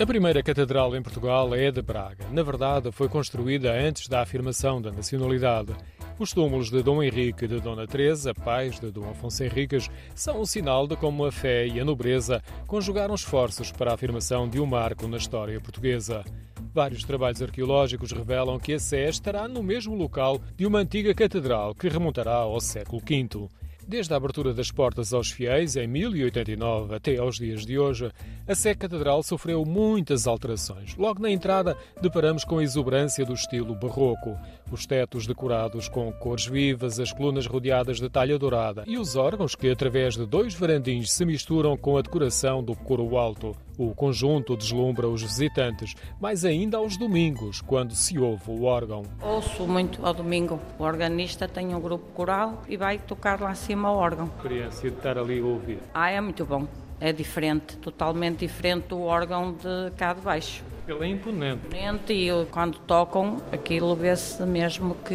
A primeira catedral em Portugal é a de Braga. Na verdade, foi construída antes da afirmação da nacionalidade. Os túmulos de Dom Henrique e de Dona Teresa, pais de Dom Afonso Henriques, são um sinal de como a fé e a nobreza conjugaram esforços para a afirmação de um marco na história portuguesa. Vários trabalhos arqueológicos revelam que a Sé estará no mesmo local de uma antiga catedral que remontará ao século V. Desde a abertura das portas aos fiéis, em 1089 até aos dias de hoje, a Sé Catedral sofreu muitas alterações. Logo na entrada, deparamos com a exuberância do estilo barroco. Os tetos decorados com cores vivas, as colunas rodeadas de talha dourada e os órgãos que, através de dois varandins, se misturam com a decoração do coro alto. O conjunto deslumbra os visitantes, mais ainda aos domingos, quando se ouve o órgão. Ouço muito ao domingo. O organista tem um grupo coral e vai tocar lá acima o órgão. Experiência de estar ali a ouvir. Ah, é muito bom. É diferente, totalmente diferente do órgão de cá de baixo. Ele é imponente. Imponente e quando tocam, aquilo vê-se mesmo que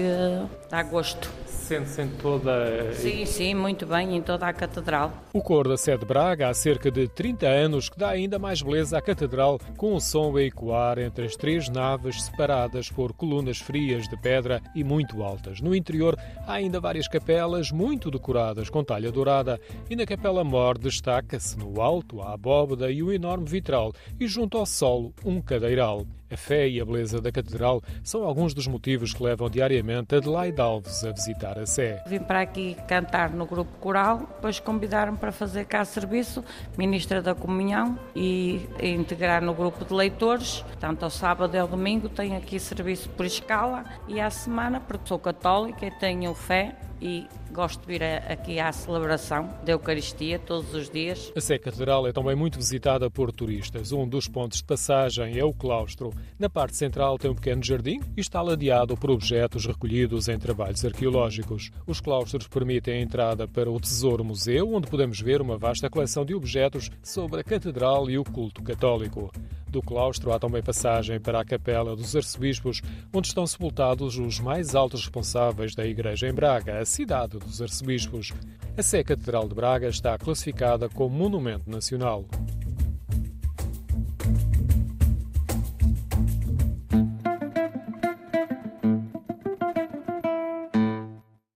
dá gosto sente-se em toda. Sim, sim, muito bem, em toda a catedral. O cor da sede de Braga há cerca de 30 anos que dá ainda mais beleza à catedral, com o som a ecoar entre as três naves separadas por colunas frias de pedra e muito altas. No interior há ainda várias capelas muito decoradas com talha dourada e na capela mor destaca-se no alto a abóbada e o enorme vitral e junto ao solo um cadeiral. A fé e a beleza da catedral são alguns dos motivos que levam diariamente Adelaide Alves a visitar a Sé. Vim para aqui cantar no grupo coral, depois convidaram para fazer cá serviço, ministra da Comunhão e integrar no grupo de leitores. Tanto ao sábado e ao domingo tenho aqui serviço por escala e à semana, porque sou católica e tenho fé, e gosto de vir aqui à celebração da Eucaristia todos os dias. A Sé Catedral é também muito visitada por turistas. Um dos pontos de passagem é o claustro. Na parte central tem um pequeno jardim e está ladeado por objetos recolhidos em trabalhos arqueológicos. Os claustros permitem a entrada para o Tesouro Museu, onde podemos ver uma vasta coleção de objetos sobre a Catedral e o culto católico. Do claustro há também passagem para a Capela dos Arcebispos, onde estão sepultados os mais altos responsáveis da Igreja em Braga, a cidade dos arcebispos. A Sé Catedral de Braga está classificada como Monumento Nacional.